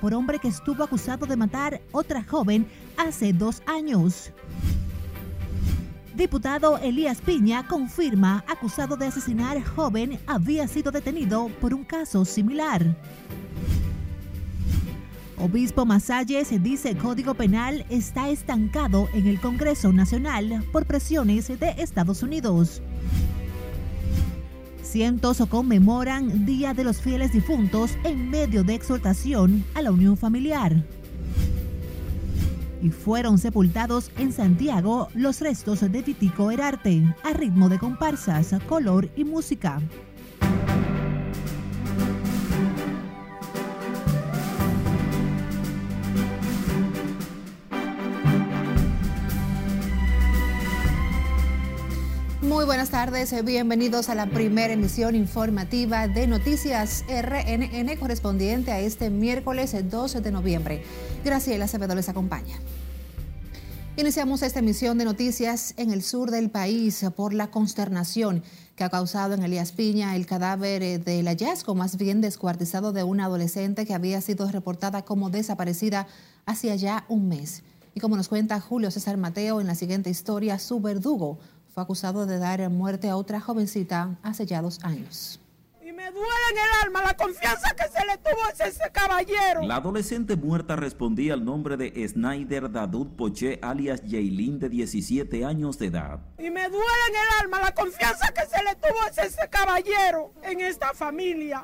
por hombre que estuvo acusado de matar otra joven hace dos años. Diputado Elías Piña confirma acusado de asesinar joven había sido detenido por un caso similar. Obispo Masalles dice Código Penal está estancado en el Congreso Nacional por presiones de Estados Unidos. Cientos conmemoran Día de los Fieles Difuntos en medio de exhortación a la unión familiar. Y fueron sepultados en Santiago los restos de Vitico Herarte a ritmo de comparsas, color y música. Muy buenas tardes, eh, bienvenidos a la primera emisión informativa de Noticias RNN correspondiente a este miércoles 12 de noviembre. Graciela Acevedo les acompaña. Iniciamos esta emisión de noticias en el sur del país por la consternación que ha causado en Elías Piña el cadáver eh, del hallazgo más bien descuartizado de una adolescente que había sido reportada como desaparecida hacía ya un mes. Y como nos cuenta Julio César Mateo en la siguiente historia, su verdugo fue acusado de dar muerte a otra jovencita hace ya dos años. Y me duele en el alma la confianza que se le tuvo a ese caballero. La adolescente muerta respondía al nombre de Snyder Dadut Poche, alias Jaylin, de 17 años de edad. Y me duele en el alma la confianza que se le tuvo a ese caballero en esta familia.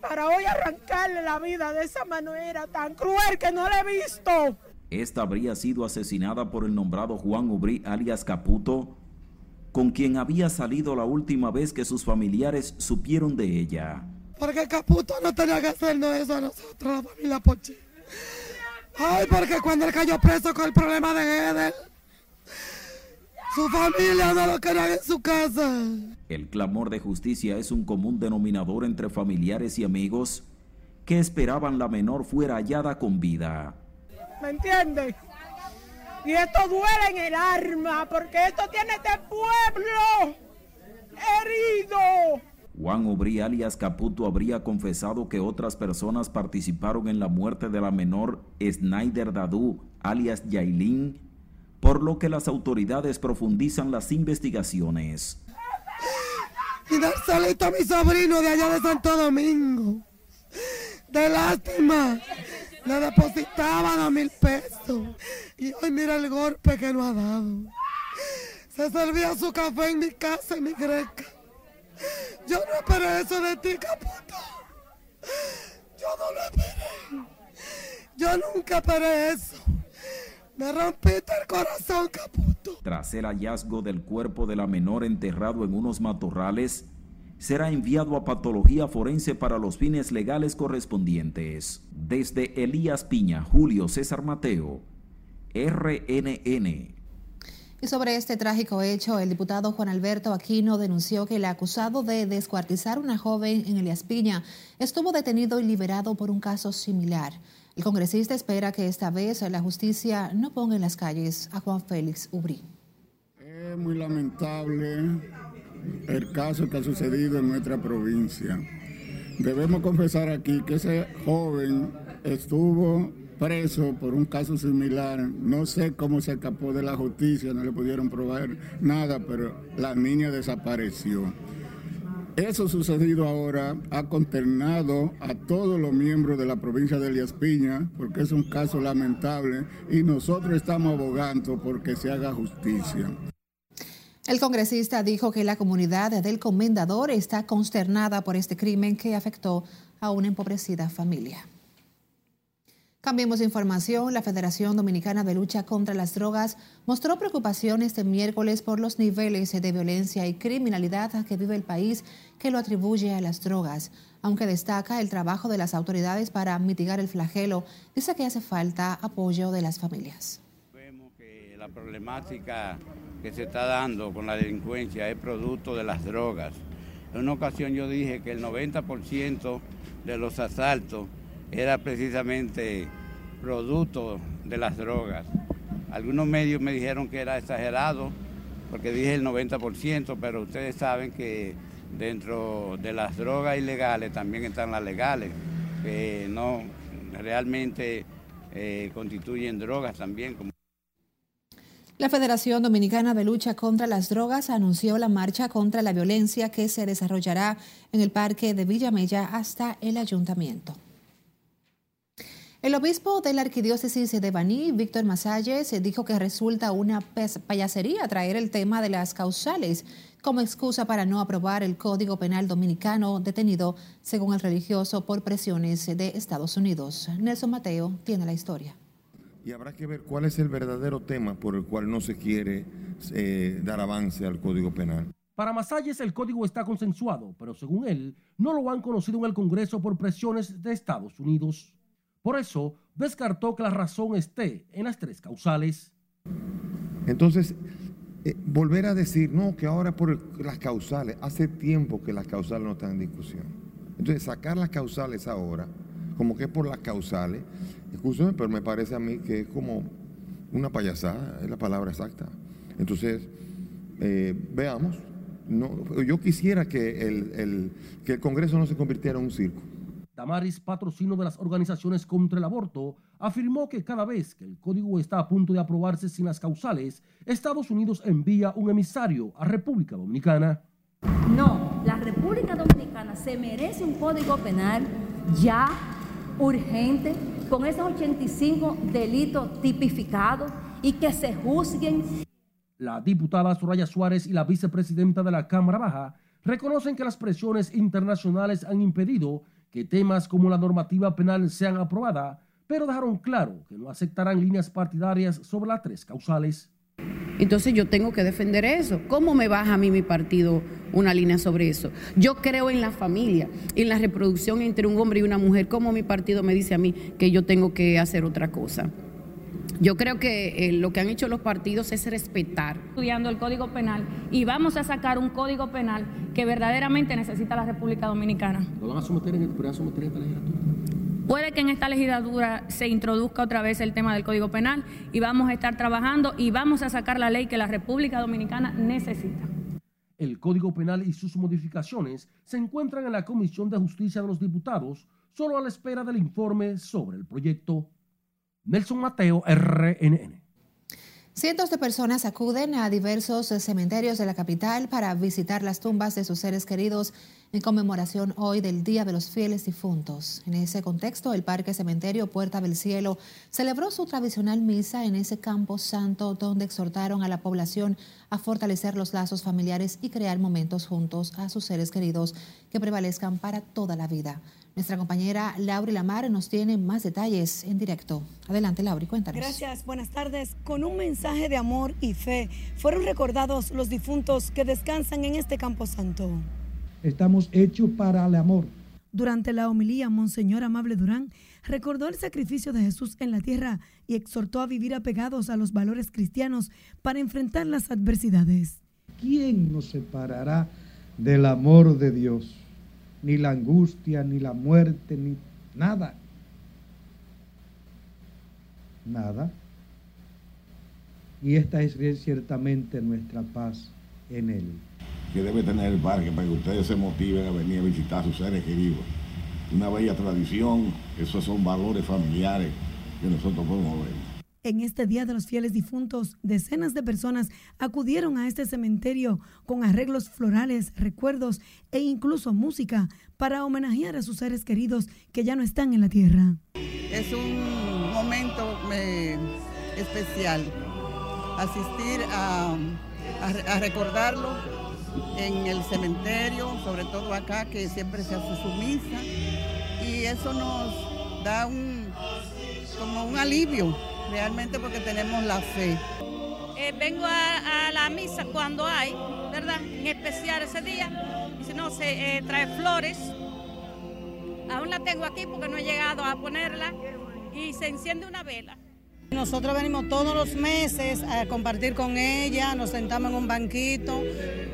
Para hoy arrancarle la vida de esa manera tan cruel que no le he visto. Esta habría sido asesinada por el nombrado Juan Ubrí alias Caputo, con quien había salido la última vez que sus familiares supieron de ella. Porque Caputo no tenía que hacernos eso a nosotros, la familia Poche. Ay, porque cuando él cayó preso con el problema de Edel, su familia no lo quería en su casa. El clamor de justicia es un común denominador entre familiares y amigos que esperaban la menor fuera hallada con vida. ¿Me entiendes? Y esto duele en el arma, porque esto tiene este pueblo herido. Juan Ubrí alias Caputo habría confesado que otras personas participaron en la muerte de la menor Snyder Dadu alias Yailin, por lo que las autoridades profundizan las investigaciones. Y salito a mi sobrino de allá de Santo Domingo. De lástima le depositaban a mil pesos. Y hoy mira el golpe que nos ha dado. Se servía su café en mi casa, en mi greca. Yo no esperé eso de ti, Caputo. Yo no lo esperé. Yo nunca esperé eso. Me rompiste el corazón, Caputo. Tras el hallazgo del cuerpo de la menor enterrado en unos matorrales, será enviado a patología forense para los fines legales correspondientes. Desde Elías Piña, Julio César Mateo, RNN. Y sobre este trágico hecho, el diputado Juan Alberto Aquino denunció que el acusado de descuartizar a una joven en Elías Piña estuvo detenido y liberado por un caso similar. El congresista espera que esta vez la justicia no ponga en las calles a Juan Félix Ubrí. Es muy lamentable el caso que ha sucedido en nuestra provincia. Debemos confesar aquí que ese joven estuvo preso por un caso similar. No sé cómo se escapó de la justicia, no le pudieron probar nada, pero la niña desapareció. Eso sucedido ahora ha consternado a todos los miembros de la provincia de Elías Piña, porque es un caso lamentable y nosotros estamos abogando porque se haga justicia. El congresista dijo que la comunidad del comendador está consternada por este crimen que afectó a una empobrecida familia. Cambiemos información. La Federación Dominicana de Lucha contra las Drogas mostró preocupación este miércoles por los niveles de violencia y criminalidad que vive el país que lo atribuye a las drogas. Aunque destaca el trabajo de las autoridades para mitigar el flagelo, dice que hace falta apoyo de las familias. La problemática que se está dando con la delincuencia es producto de las drogas. En una ocasión yo dije que el 90% de los asaltos era precisamente producto de las drogas. Algunos medios me dijeron que era exagerado porque dije el 90%, pero ustedes saben que dentro de las drogas ilegales también están las legales. que no realmente eh, constituyen drogas también. La Federación Dominicana de Lucha contra las Drogas anunció la marcha contra la violencia que se desarrollará en el Parque de Villamella hasta el ayuntamiento. El obispo de la arquidiócesis de Baní, Víctor Masalles, dijo que resulta una payasería traer el tema de las causales como excusa para no aprobar el Código Penal Dominicano detenido, según el religioso, por presiones de Estados Unidos. Nelson Mateo tiene la historia y habrá que ver cuál es el verdadero tema por el cual no se quiere eh, dar avance al Código Penal. Para Masalles el código está consensuado, pero según él, no lo han conocido en el Congreso por presiones de Estados Unidos. Por eso, descartó que la razón esté en las tres causales. Entonces, eh, volver a decir, no, que ahora por las causales, hace tiempo que las causales no están en discusión. Entonces, sacar las causales ahora, como que es por las causales, Escúchame, pero me parece a mí que es como una payasada, es la palabra exacta. Entonces, eh, veamos. No, yo quisiera que el, que el Congreso no se convirtiera en un circo. Damaris, patrocino de las organizaciones contra el aborto, afirmó que cada vez que el código está a punto de aprobarse sin las causales, Estados Unidos envía un emisario a República Dominicana. No, la República Dominicana se merece un código penal ya urgente con esos 85 delitos tipificados y que se juzguen. La diputada Soraya Suárez y la vicepresidenta de la Cámara Baja reconocen que las presiones internacionales han impedido que temas como la normativa penal sean aprobadas, pero dejaron claro que no aceptarán líneas partidarias sobre las tres causales. Entonces yo tengo que defender eso. ¿Cómo me baja a mí mi partido una línea sobre eso? Yo creo en la familia, en la reproducción entre un hombre y una mujer. ¿Cómo mi partido me dice a mí que yo tengo que hacer otra cosa? Yo creo que eh, lo que han hecho los partidos es respetar. Estudiando el Código Penal y vamos a sacar un Código Penal que verdaderamente necesita la República Dominicana. ¿Lo van a someter en, el, someter en esta legislatura? Puede que en esta legislatura se introduzca otra vez el tema del Código Penal y vamos a estar trabajando y vamos a sacar la ley que la República Dominicana necesita. El Código Penal y sus modificaciones se encuentran en la Comisión de Justicia de los Diputados, solo a la espera del informe sobre el proyecto. Nelson Mateo, RNN. Cientos de personas acuden a diversos cementerios de la capital para visitar las tumbas de sus seres queridos en conmemoración hoy del Día de los Fieles Difuntos. En ese contexto, el Parque Cementerio Puerta del Cielo celebró su tradicional misa en ese campo santo donde exhortaron a la población a fortalecer los lazos familiares y crear momentos juntos a sus seres queridos que prevalezcan para toda la vida. Nuestra compañera Lauri Lamar nos tiene más detalles en directo. Adelante, Lauri, cuéntanos. Gracias, buenas tardes. Con un mensaje de amor y fe fueron recordados los difuntos que descansan en este campo santo. Estamos hechos para el amor. Durante la homilía, Monseñor Amable Durán recordó el sacrificio de Jesús en la tierra y exhortó a vivir apegados a los valores cristianos para enfrentar las adversidades. ¿Quién nos separará del amor de Dios? Ni la angustia, ni la muerte, ni nada. Nada. Y esta es ciertamente nuestra paz en Él que debe tener el parque para que ustedes se motiven a venir a visitar a sus seres queridos. Una bella tradición, esos son valores familiares que nosotros podemos ver. En este Día de los Fieles Difuntos, decenas de personas acudieron a este cementerio con arreglos florales, recuerdos e incluso música para homenajear a sus seres queridos que ya no están en la tierra. Es un momento especial asistir a, a recordarlo en el cementerio, sobre todo acá, que siempre se hace su misa. Y eso nos da un, como un alivio, realmente porque tenemos la fe. Eh, vengo a, la misa cuando hay, ¿verdad? En especial ese día. Y si no, se eh, trae flores. Aún la tengo aquí porque no he llegado a ponerla. Y se enciende una vela. Nosotros venimos todos los meses a compartir con ella, nos sentamos en un banquito,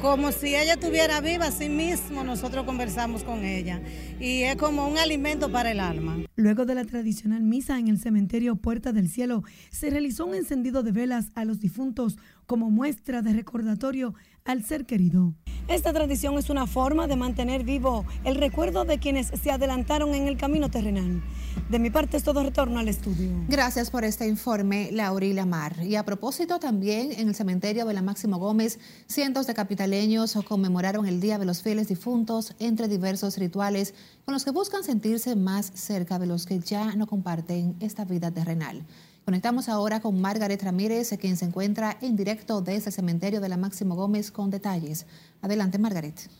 como si ella estuviera viva, así mismo nosotros conversamos con ella y es como un alimento para el alma. Luego de la tradicional misa en el cementerio Puerta del Cielo, se realizó un encendido de velas a los difuntos como muestra de recordatorio al ser querido. Esta tradición es una forma de mantener vivo el recuerdo de quienes se adelantaron en el camino terrenal. De mi parte es todo retorno al estudio. Gracias por este informe, Laurila Mar. Y a propósito, también en el cementerio de la Máximo Gómez, cientos de capitaleños conmemoraron el Día de los Fieles Difuntos entre diversos rituales con los que buscan sentirse más cerca de los que ya no comparten esta vida terrenal. Conectamos ahora con Margaret Ramírez, quien se encuentra en directo desde el cementerio de la Máximo Gómez con detalles. Adelante, Margaret.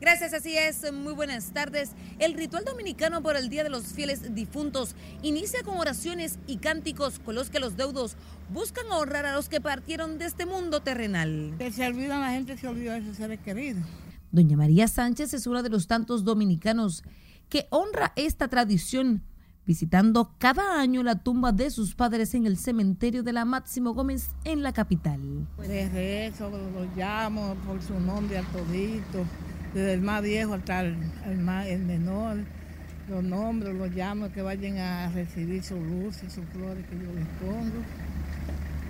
Gracias, así es. Muy buenas tardes. El ritual dominicano por el Día de los Fieles Difuntos inicia con oraciones y cánticos con los que los deudos buscan honrar a los que partieron de este mundo terrenal. Que se olvidan la gente, se olvida de sus seres queridos. Doña María Sánchez es una de los tantos dominicanos que honra esta tradición visitando cada año la tumba de sus padres en el cementerio de la Máximo Gómez en la capital. De rezo, lo llamo por su nombre al todito, desde el más viejo hasta el, más, el menor. Los nombres los llamo que vayan a recibir su luz y sus flores que yo les pongo.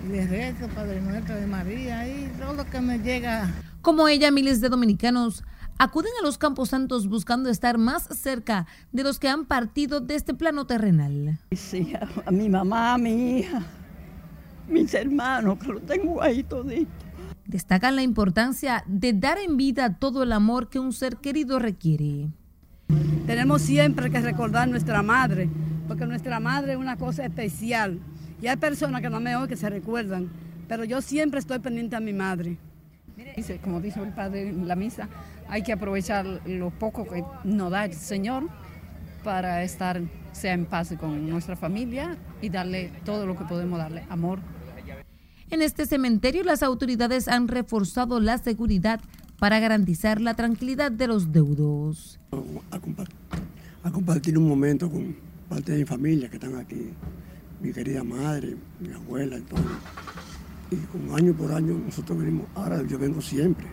Y les rezo, Padre Nuestro de María, y todo lo que me llega. Como ella, miles de dominicanos acuden a los campos santos buscando estar más cerca de los que han partido de este plano terrenal. Sí, a, mi mamá, a mi hija, mis hermanos, que lo tengo ahí todito. Destacan la importancia de dar en vida todo el amor que un ser querido requiere. Tenemos siempre que recordar nuestra madre, porque nuestra madre es una cosa especial. Y hay personas que no me oyen que se recuerdan, pero yo siempre estoy pendiente a mi madre. Como dijo el padre en la misa, hay que aprovechar lo poco que nos da el Señor para estar sea en paz con nuestra familia y darle todo lo que podemos darle, amor. En este cementerio las autoridades han reforzado la seguridad para garantizar la tranquilidad de los deudos. A, compartir un momento con parte de mi familia que están aquí, mi querida madre, mi abuela y todo. Y con año por año nosotros venimos, ahora yo vengo siempre.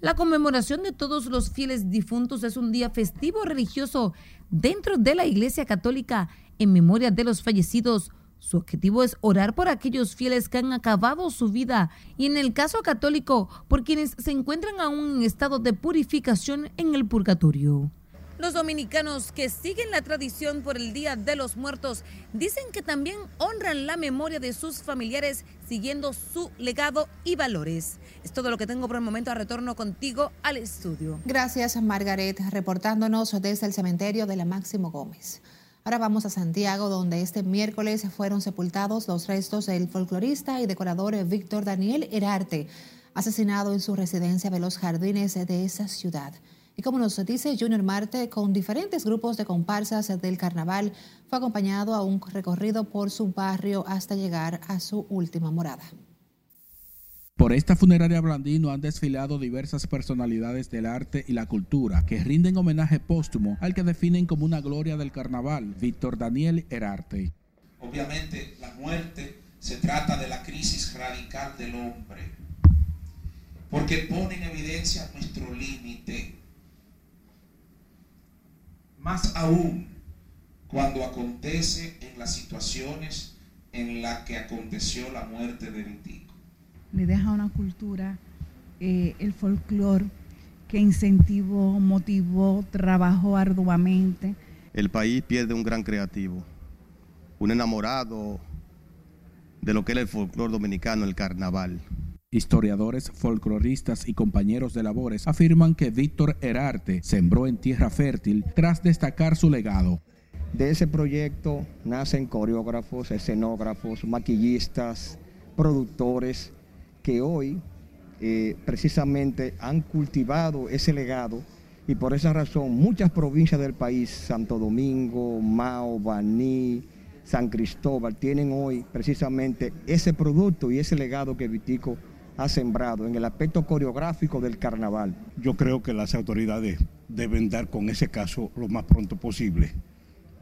La conmemoración de todos los fieles difuntos es un día festivo religioso dentro de la Iglesia Católica en memoria de los fallecidos. Su objetivo es orar por aquellos fieles que han acabado su vida y en el caso católico por quienes se encuentran aún en estado de purificación en el purgatorio. Los dominicanos que siguen la tradición por el Día de los Muertos dicen que también honran la memoria de sus familiares siguiendo su legado y valores. Es todo lo que tengo por el momento. A retorno contigo al estudio. Gracias, Margaret, reportándonos desde el cementerio de la Máximo Gómez. Ahora vamos a Santiago, donde este miércoles fueron sepultados los restos del folclorista y decorador Víctor Daniel Herarte, asesinado en su residencia de los jardines de esa ciudad. Y como nos dice Junior Marte, con diferentes grupos de comparsas del carnaval, fue acompañado a un recorrido por su barrio hasta llegar a su última morada. Por esta funeraria Blandino han desfilado diversas personalidades del arte y la cultura que rinden homenaje póstumo al que definen como una gloria del carnaval, Víctor Daniel Herarte. Obviamente la muerte se trata de la crisis radical del hombre, porque pone en evidencia nuestro límite más aún cuando acontece en las situaciones en las que aconteció la muerte de Vitico. Me deja una cultura, eh, el folclore, que incentivó, motivó, trabajó arduamente. El país pierde un gran creativo, un enamorado de lo que era el folclore dominicano, el carnaval. Historiadores, folcloristas y compañeros de labores afirman que Víctor Herarte sembró en tierra fértil tras destacar su legado. De ese proyecto nacen coreógrafos, escenógrafos, maquillistas, productores que hoy eh, precisamente han cultivado ese legado y por esa razón muchas provincias del país, Santo Domingo, Mao, Baní, San Cristóbal, tienen hoy precisamente ese producto y ese legado que Vitico ha sembrado en el aspecto coreográfico del carnaval. Yo creo que las autoridades deben dar con ese caso lo más pronto posible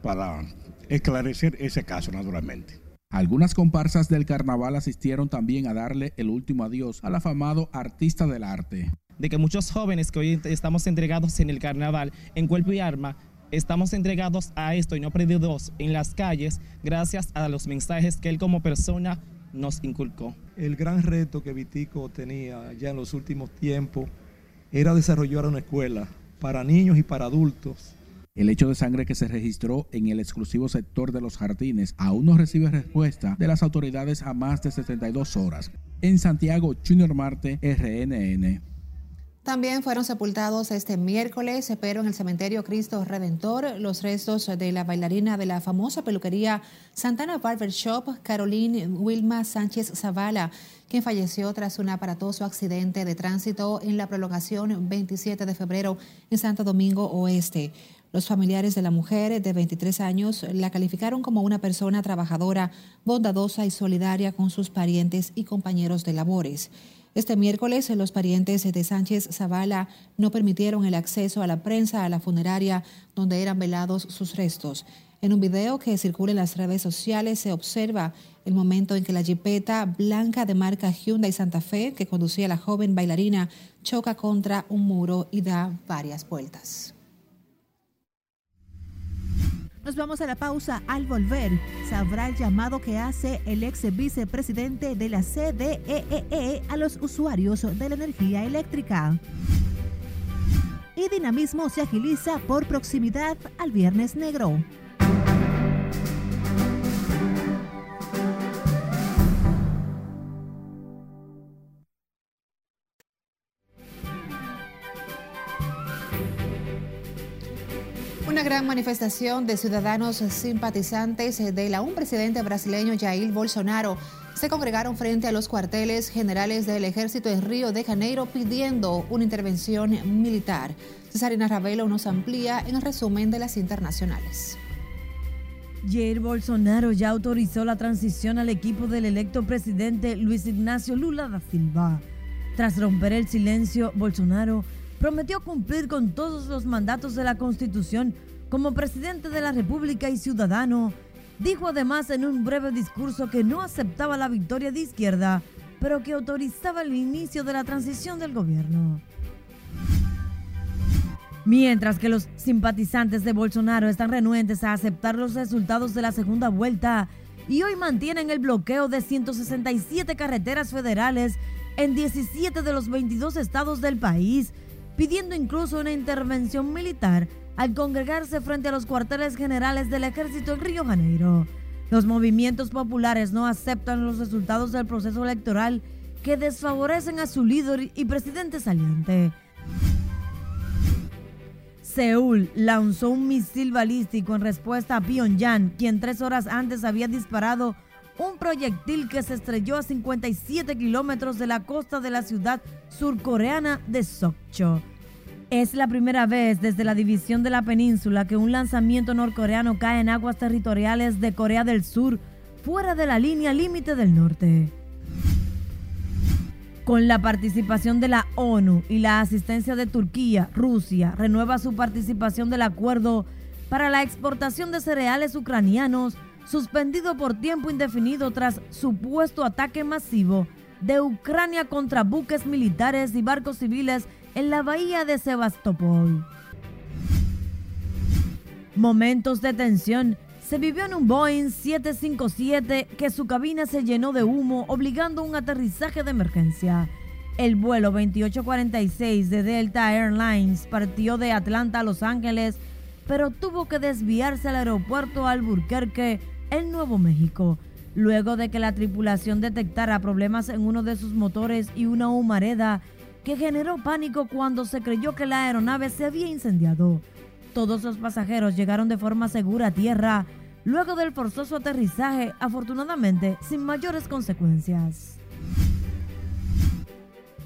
para esclarecer ese caso naturalmente. Algunas comparsas del carnaval asistieron también a darle el último adiós al afamado artista del arte. De que muchos jóvenes que hoy estamos entregados en el carnaval, en cuerpo y arma, estamos entregados a esto y no perdidos en las calles gracias a los mensajes que él como persona nos inculcó. El gran reto que Vitico tenía ya en los últimos tiempos era desarrollar una escuela para niños y para adultos. El hecho de sangre que se registró en el exclusivo sector de los jardines aún no recibe respuesta de las autoridades a más de 72 horas. En Santiago, Junior Marte, RNN. También fueron sepultados este miércoles, pero en el cementerio Cristo Redentor, los restos de la bailarina de la famosa peluquería Santana Barber Shop, Caroline Wilma Sánchez Zavala, quien falleció tras un aparatoso accidente de tránsito en la prolongación 27 de febrero en Santo Domingo Oeste. Los familiares de la mujer de 23 años la calificaron como una persona trabajadora, bondadosa y solidaria con sus parientes y compañeros de labores. Este miércoles, los parientes de Sánchez Zavala no permitieron el acceso a la prensa a la funeraria donde eran velados sus restos. En un video que circula en las redes sociales se observa el momento en que la jipeta blanca de marca Hyundai Santa Fe, que conducía la joven bailarina, choca contra un muro y da varias vueltas. Nos vamos a la pausa. Al volver, sabrá el llamado que hace el ex vicepresidente de la CDEE e a los usuarios de la energía eléctrica. Y dinamismo se agiliza por proximidad al Viernes Negro. Gran manifestación de ciudadanos simpatizantes de la un presidente brasileño Jair Bolsonaro se congregaron frente a los cuarteles generales del ejército en Río de Janeiro pidiendo una intervención militar. Cesarina Ravelo nos amplía en el resumen de las internacionales. Jair Bolsonaro ya autorizó la transición al equipo del electo presidente Luis Ignacio Lula da Silva. Tras romper el silencio, Bolsonaro prometió cumplir con todos los mandatos de la Constitución como presidente de la República y ciudadano. Dijo además en un breve discurso que no aceptaba la victoria de izquierda, pero que autorizaba el inicio de la transición del gobierno. Mientras que los simpatizantes de Bolsonaro están renuentes a aceptar los resultados de la segunda vuelta y hoy mantienen el bloqueo de 167 carreteras federales en 17 de los 22 estados del país, pidiendo incluso una intervención militar al congregarse frente a los cuarteles generales del ejército en Río Janeiro. Los movimientos populares no aceptan los resultados del proceso electoral que desfavorecen a su líder y presidente saliente. Seúl lanzó un misil balístico en respuesta a Pyongyang, quien tres horas antes había disparado un proyectil que se estrelló a 57 kilómetros de la costa de la ciudad surcoreana de Sokcho. Es la primera vez desde la división de la península que un lanzamiento norcoreano cae en aguas territoriales de Corea del Sur, fuera de la línea límite del norte. Con la participación de la ONU y la asistencia de Turquía, Rusia renueva su participación del acuerdo para la exportación de cereales ucranianos suspendido por tiempo indefinido tras supuesto ataque masivo de Ucrania contra buques militares y barcos civiles en la bahía de Sebastopol. Momentos de tensión se vivió en un Boeing 757 que su cabina se llenó de humo obligando un aterrizaje de emergencia. El vuelo 2846 de Delta Airlines partió de Atlanta a Los Ángeles, pero tuvo que desviarse al aeropuerto Albuquerque en Nuevo México, luego de que la tripulación detectara problemas en uno de sus motores y una humareda que generó pánico cuando se creyó que la aeronave se había incendiado. Todos los pasajeros llegaron de forma segura a tierra luego del forzoso aterrizaje, afortunadamente sin mayores consecuencias.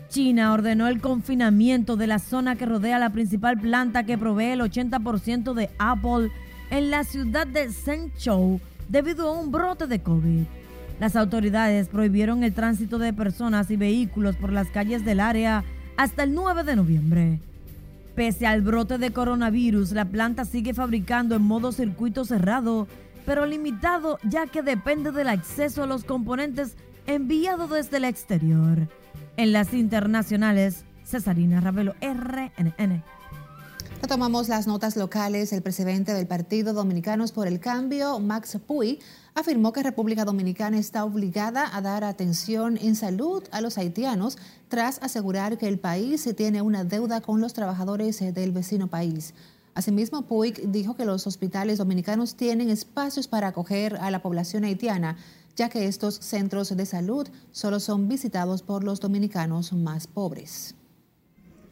China ordenó el confinamiento de la zona que rodea la principal planta que provee el 80% de Apple en la ciudad de Zhengzhou debido a un brote de COVID. Las autoridades prohibieron el tránsito de personas y vehículos por las calles del área hasta el 9 de noviembre. Pese al brote de coronavirus, la planta sigue fabricando en modo circuito cerrado, pero limitado ya que depende del acceso a los componentes enviados desde el exterior. En las internacionales, Cesarina Ravelo, RNN. Retomamos las notas locales. El presidente del Partido Dominicanos por el Cambio, Max Puy, afirmó que República Dominicana está obligada a dar atención en salud a los haitianos tras asegurar que el país tiene una deuda con los trabajadores del vecino país. Asimismo, Puig dijo que los hospitales dominicanos tienen espacios para acoger a la población haitiana, ya que estos centros de salud solo son visitados por los dominicanos más pobres.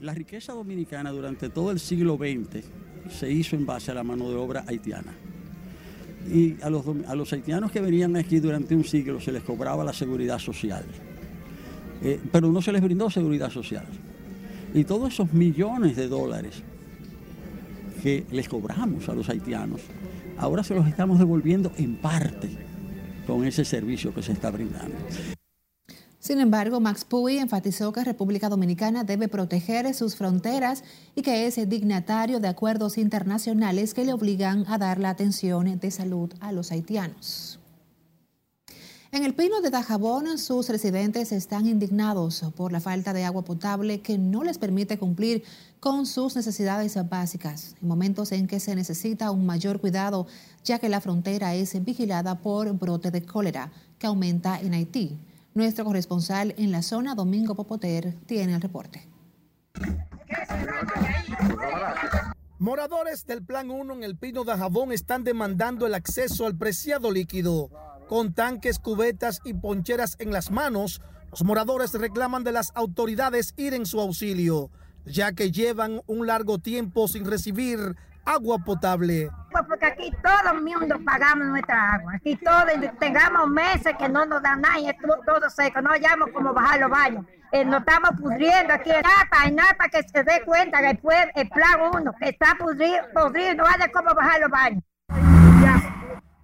La riqueza dominicana durante todo el siglo XX se hizo en base a la mano de obra haitiana. Y a los, a los haitianos que venían aquí durante un siglo se les cobraba la seguridad social, eh, pero no se les brindó seguridad social. Y todos esos millones de dólares que les cobramos a los haitianos, ahora se los estamos devolviendo en parte con ese servicio que se está brindando. Sin embargo, Max Puy enfatizó que República Dominicana debe proteger sus fronteras y que es dignatario de acuerdos internacionales que le obligan a dar la atención de salud a los haitianos. En el Pino de Dajabón, sus residentes están indignados por la falta de agua potable que no les permite cumplir con sus necesidades básicas, en momentos en que se necesita un mayor cuidado, ya que la frontera es vigilada por brote de cólera que aumenta en Haití. Nuestro corresponsal en la zona, Domingo Popoter, tiene el reporte. Moradores del Plan 1 en el Pino de Jabón están demandando el acceso al preciado líquido. Con tanques, cubetas y poncheras en las manos, los moradores reclaman de las autoridades ir en su auxilio, ya que llevan un largo tiempo sin recibir agua potable. Pues porque aquí todo el mundo pagamos nuestra agua. Aquí todos tengamos meses que no nos dan nada y todo seco. No hayamos como bajar los baños. Eh, nos estamos pudriendo aquí en Napa, en Napa que se dé cuenta que el, el plan uno que está pudriendo, no haya como bajar los baños.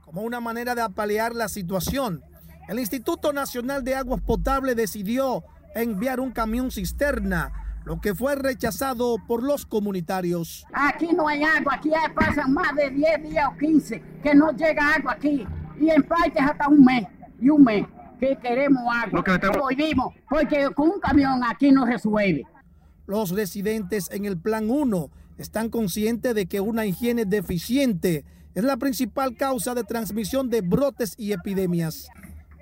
Como una manera de apalear la situación, el Instituto Nacional de Aguas Potables decidió enviar un camión cisterna lo que fue rechazado por los comunitarios. Aquí no hay agua, aquí pasan más de 10 días o 15 que no llega agua aquí y en partes hasta un mes y un mes que queremos agua. Lo porque con un camión aquí no resuelve. Los residentes en el Plan 1 están conscientes de que una higiene deficiente es la principal causa de transmisión de brotes y epidemias,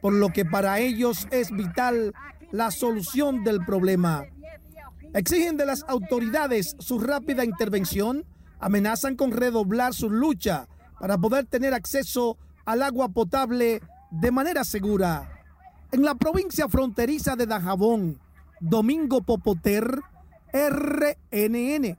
por lo que para ellos es vital la solución del problema. Exigen de las autoridades su rápida intervención, amenazan con redoblar su lucha para poder tener acceso al agua potable de manera segura. En la provincia fronteriza de Dajabón, Domingo Popoter, RNN.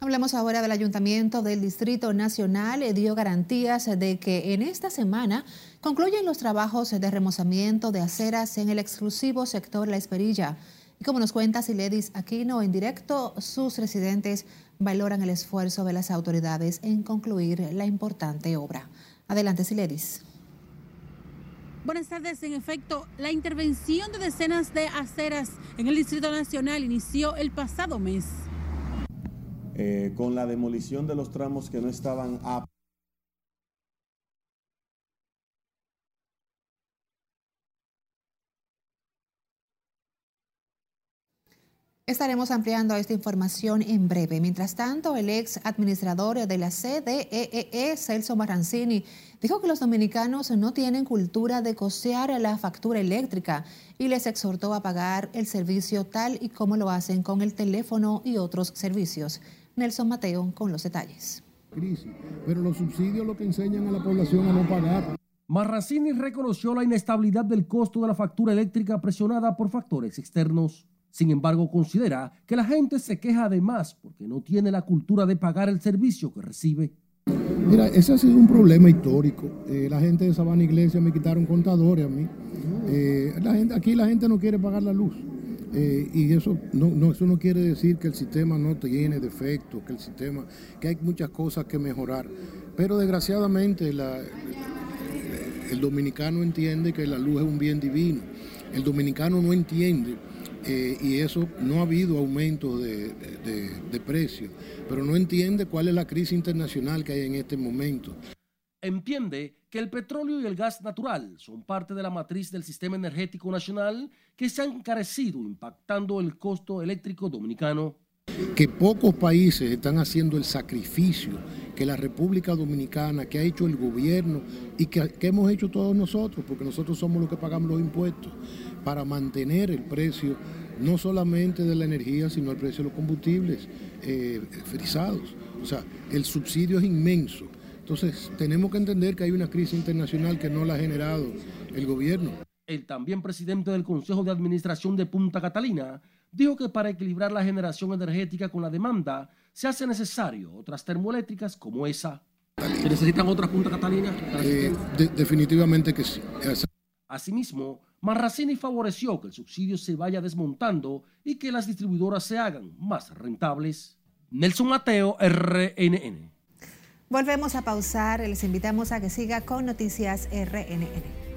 Hablamos ahora del Ayuntamiento del Distrito Nacional. Dio garantías de que en esta semana concluyen los trabajos de remozamiento de aceras en el exclusivo sector La Esperilla. Y como nos cuenta Siledis Aquino en directo, sus residentes valoran el esfuerzo de las autoridades en concluir la importante obra. Adelante, Siledis. Buenas tardes. En efecto, la intervención de decenas de aceras en el Distrito Nacional inició el pasado mes. Eh, con la demolición de los tramos que no estaban aptos Estaremos ampliando esta información en breve. Mientras tanto, el ex administrador de la CDEE, e, Celso Marrancini, dijo que los dominicanos no tienen cultura de costear la factura eléctrica y les exhortó a pagar el servicio tal y como lo hacen con el teléfono y otros servicios. Nelson Mateo con los detalles. pero los subsidios lo que enseñan a la población a no pagar. Marrancini reconoció la inestabilidad del costo de la factura eléctrica presionada por factores externos. Sin embargo, considera que la gente se queja de más porque no tiene la cultura de pagar el servicio que recibe. Mira, ese ha sido un problema histórico. Eh, la gente de Sabana Iglesia me quitaron contadores a mí. Eh, aquí la gente no quiere pagar la luz. Eh, y eso no, eso no quiere decir que el sistema no tiene defectos, que el sistema, que hay muchas cosas que mejorar. Pero desgraciadamente el dominicano entiende que la luz es un bien divino. El dominicano no entiende eh, y eso no ha habido aumento de, de, precio, pero no entiende cuál es la crisis internacional que hay en este momento. Entiende que el petróleo y el gas natural son parte de la matriz del sistema energético nacional que se han encarecido impactando el costo eléctrico dominicano. que pocos países están haciendo el sacrificio que la República Dominicana, que ha hecho el gobierno y que, que, hemos hecho todos nosotros, porque nosotros somos los que pagamos los impuestos, para mantener el precio no solamente de la energía, sino el precio de los combustibles eh, frisados. O sea, el subsidio es inmenso. Entonces, tenemos que entender que hay una crisis internacional que no la ha generado el gobierno. El también presidente del Consejo de Administración de Punta Catalina dijo que para equilibrar la generación energética con la demanda se hace necesario otras termoeléctricas como esa. ¿Se necesitan otras Punta Catalina? Eh, de, definitivamente que sí. Asimismo, Marracini favoreció que el subsidio se vaya desmontando y que las distribuidoras se hagan más rentables. Nelson Mateo, RNN. Volvemos a pausar, les invitamos a que siga con Noticias RNN.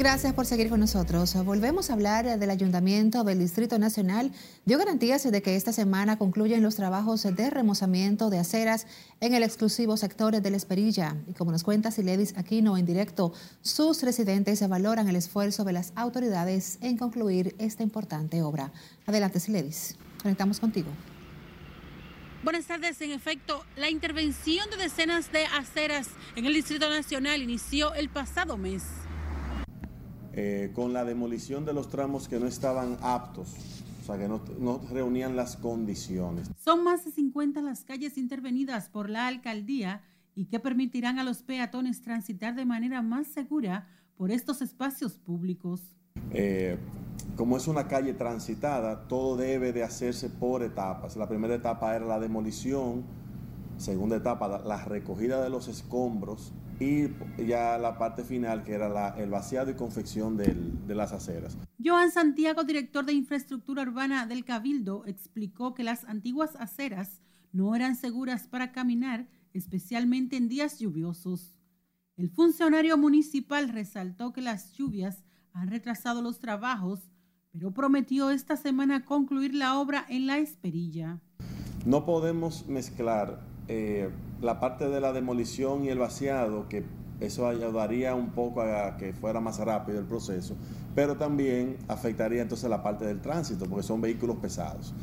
Gracias por seguir con nosotros. Volvemos a hablar del Ayuntamiento del Distrito Nacional. Dio garantías de que esta semana concluyen los trabajos de remozamiento de aceras en el exclusivo sector de La Esperilla. Y como nos cuenta Siledis Aquino en directo, sus residentes valoran el esfuerzo de las autoridades en concluir esta importante obra. Adelante, Siledis. Conectamos contigo. Buenas tardes. En efecto, la intervención de decenas de aceras en el Distrito Nacional inició el pasado mes. Eh, con la demolición de los tramos que no estaban aptos, o sea, que no, no, reunían las condiciones. Son más de 50 las calles intervenidas por la alcaldía y que permitirán a los peatones transitar de manera más segura por estos espacios públicos. Eh, como es una calle transitada, todo debe de hacerse por etapas. La primera etapa era la demolición, segunda etapa la recogida de los escombros y ya la parte final que era la, el vaciado y confección del, de las aceras. Joan Santiago, director de infraestructura urbana del Cabildo, explicó que las antiguas aceras no eran seguras para caminar, especialmente en días lluviosos. El funcionario municipal resaltó que las lluvias han retrasado los trabajos, pero prometió esta semana concluir la obra en la Esperilla. No podemos mezclar eh, la parte de la demolición y el vaciado, que eso ayudaría un poco a que fuera más rápido el proceso, pero también afectaría entonces la parte del tránsito, porque son vehículos pesados.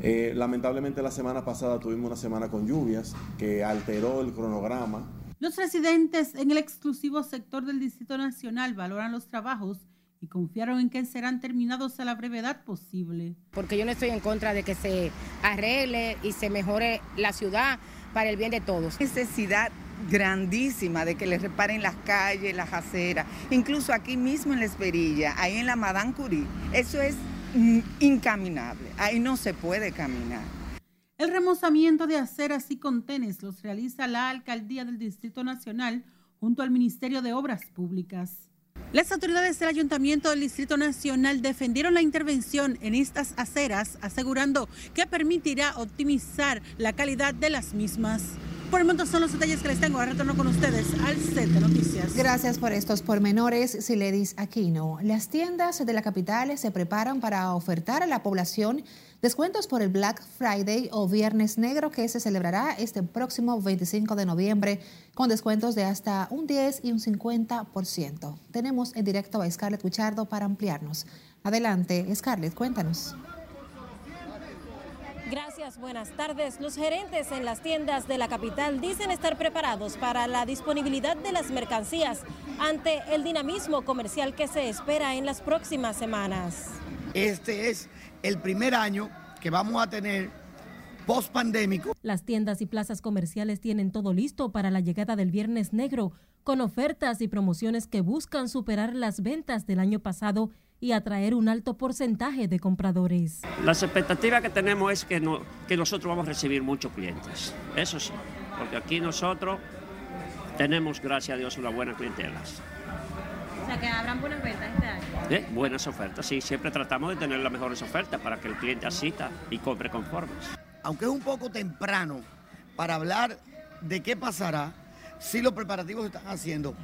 Eh, lamentablemente la semana pasada tuvimos una semana con lluvias que alteró el cronograma. Los residentes en el exclusivo sector del Distrito Nacional valoran los trabajos y confiaron en que serán terminados a la brevedad posible. Porque yo no estoy en contra de que se arregle y se mejore la ciudad, para el bien de todos. Necesidad grandísima de que les reparen las calles, las aceras, incluso aquí mismo en la Esperilla, ahí en la Madame Curie, eso es mm, incaminable, ahí no se puede caminar. El remozamiento de aceras y contenes los realiza la Alcaldía del Distrito Nacional junto al Ministerio de Obras Públicas. Las autoridades del Ayuntamiento del Distrito Nacional defendieron la intervención en estas aceras, asegurando que permitirá optimizar la calidad de las mismas. Por el momento son los detalles que les tengo. Ahora retorno con ustedes al set de noticias. Gracias por estos pormenores, Siledis Aquino. Las tiendas de la capital se preparan para ofertar a la población descuentos por el Black Friday o Viernes Negro que se celebrará este próximo 25 de noviembre con descuentos de hasta un 10 y un 50%. Tenemos en directo a Scarlett Guichardo para ampliarnos. Adelante, Scarlett, cuéntanos. Gracias, buenas tardes. Los gerentes en las tiendas de la capital dicen estar preparados para la disponibilidad de las mercancías ante el dinamismo comercial que se espera en las próximas semanas. Este es el primer año que vamos a tener post pandémico. Las tiendas y plazas comerciales tienen todo listo para la llegada del Viernes Negro, con ofertas y promociones que buscan superar las ventas del año pasado y atraer un alto porcentaje de compradores. Las expectativas que tenemos es que, no, que nosotros vamos a recibir muchos clientes, eso sí, porque aquí nosotros tenemos, gracias a Dios, una buena clientela. O sea, que habrán buenas ventas este año. ¿Eh? Buenas ofertas, sí, siempre tratamos de tener las mejores ofertas para que el cliente asista y compre conformes. Aunque es un poco temprano para hablar de qué pasará, si los preparativos se están haciendo,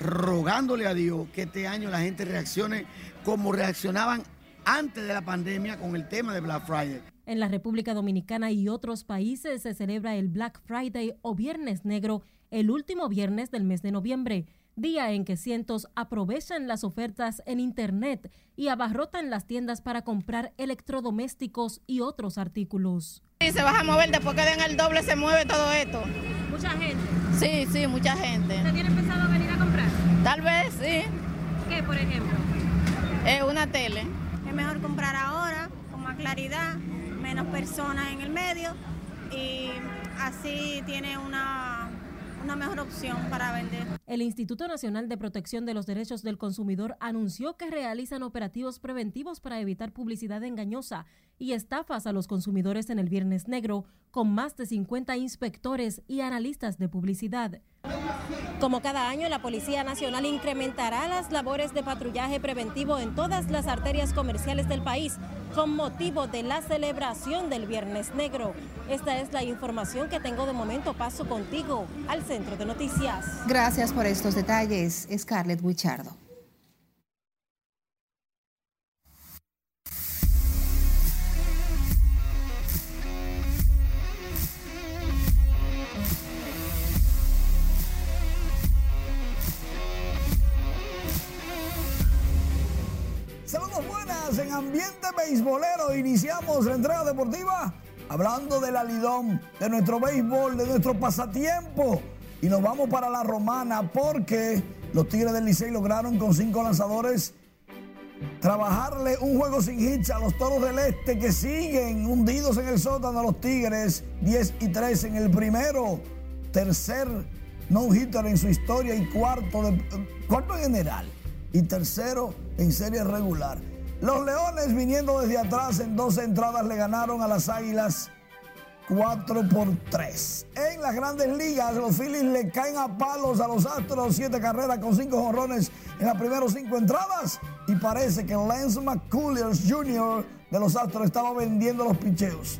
rogándole a Dios que este año la gente reaccione como reaccionaban antes de la pandemia con el tema de Black Friday. En la República Dominicana y otros países se celebra el Black Friday o Viernes Negro el último viernes del mes de noviembre, día en que cientos aprovechan las ofertas en Internet y abarrotan las tiendas para comprar electrodomésticos y otros artículos. Sí, se va a mover, después que den el doble se mueve todo esto. ¿Mucha gente? Sí, sí, mucha gente. ¿Usted tiene pensado venir a comprar? Tal vez, sí. ¿Qué, por ejemplo? Es una tele. Es mejor comprar ahora, con más claridad, menos personas en el medio y así tiene una, una mejor opción para vender. El Instituto Nacional de Protección de los Derechos del Consumidor anunció que realizan operativos preventivos para evitar publicidad engañosa y estafas a los consumidores en el Viernes Negro, con más de 50 inspectores y analistas de publicidad. Como cada año, la Policía Nacional incrementará las labores de patrullaje preventivo en todas las arterias comerciales del país con motivo de la celebración del Viernes Negro. Esta es la información que tengo de momento. Paso contigo al centro de noticias. Gracias por estos detalles, Scarlett Wichardo. En ambiente beisbolero. Iniciamos la entrega deportiva hablando del alidón, de nuestro béisbol, de nuestro pasatiempo. Y nos vamos para la romana porque los Tigres del Licey lograron con cinco lanzadores trabajarle un juego sin hits a los Toros del Este que siguen hundidos en el sótano los Tigres 10 y 3 en el primero, tercer no-hitter en su historia y cuarto, de, cuarto en general y tercero en serie regular. Los Leones viniendo desde atrás en dos entradas le ganaron a las Águilas 4 por 3. En las grandes ligas, los Phillies le caen a palos a los Astros, siete carreras con cinco jonrones en las primeras cinco entradas. Y parece que Lance McCullers Jr. de los Astros estaba vendiendo los picheos.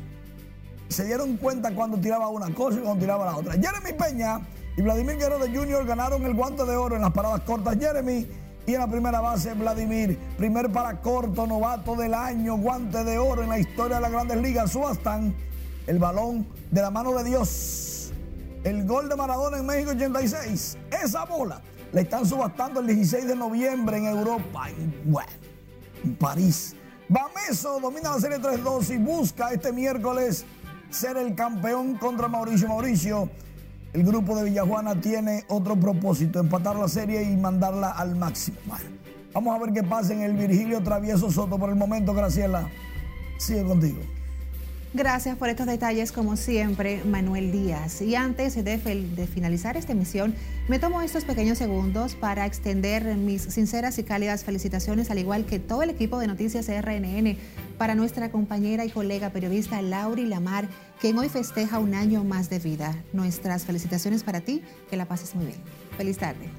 Se dieron cuenta cuando tiraba una cosa y cuando tiraba la otra. Jeremy Peña y Vladimir Guerrero Jr. ganaron el guante de oro en las paradas cortas. Jeremy y en la primera base, Vladimir, primer para corto, novato del año, guante de oro en la historia de las grandes ligas. Subastan el balón de la mano de Dios. El gol de Maradona en México 86. Esa bola la están subastando el 16 de noviembre en Europa, en, en París. Bameso domina la serie 3-2 y busca este miércoles ser el campeón contra Mauricio Mauricio. El grupo de Villajuana tiene otro propósito, empatar la serie y mandarla al máximo. Vamos a ver qué pasa en el Virgilio Travieso Soto. Por el momento, Graciela, sigue contigo. Gracias por estos detalles, como siempre, Manuel Díaz. Y antes de, finalizar esta emisión, me tomo estos pequeños segundos para extender mis sinceras y cálidas felicitaciones, al igual que todo el equipo de Noticias RNN, para nuestra compañera y colega periodista Lauri Lamar, quien hoy festeja un año más de vida. Nuestras felicitaciones para ti, que la pases muy bien. Feliz tarde.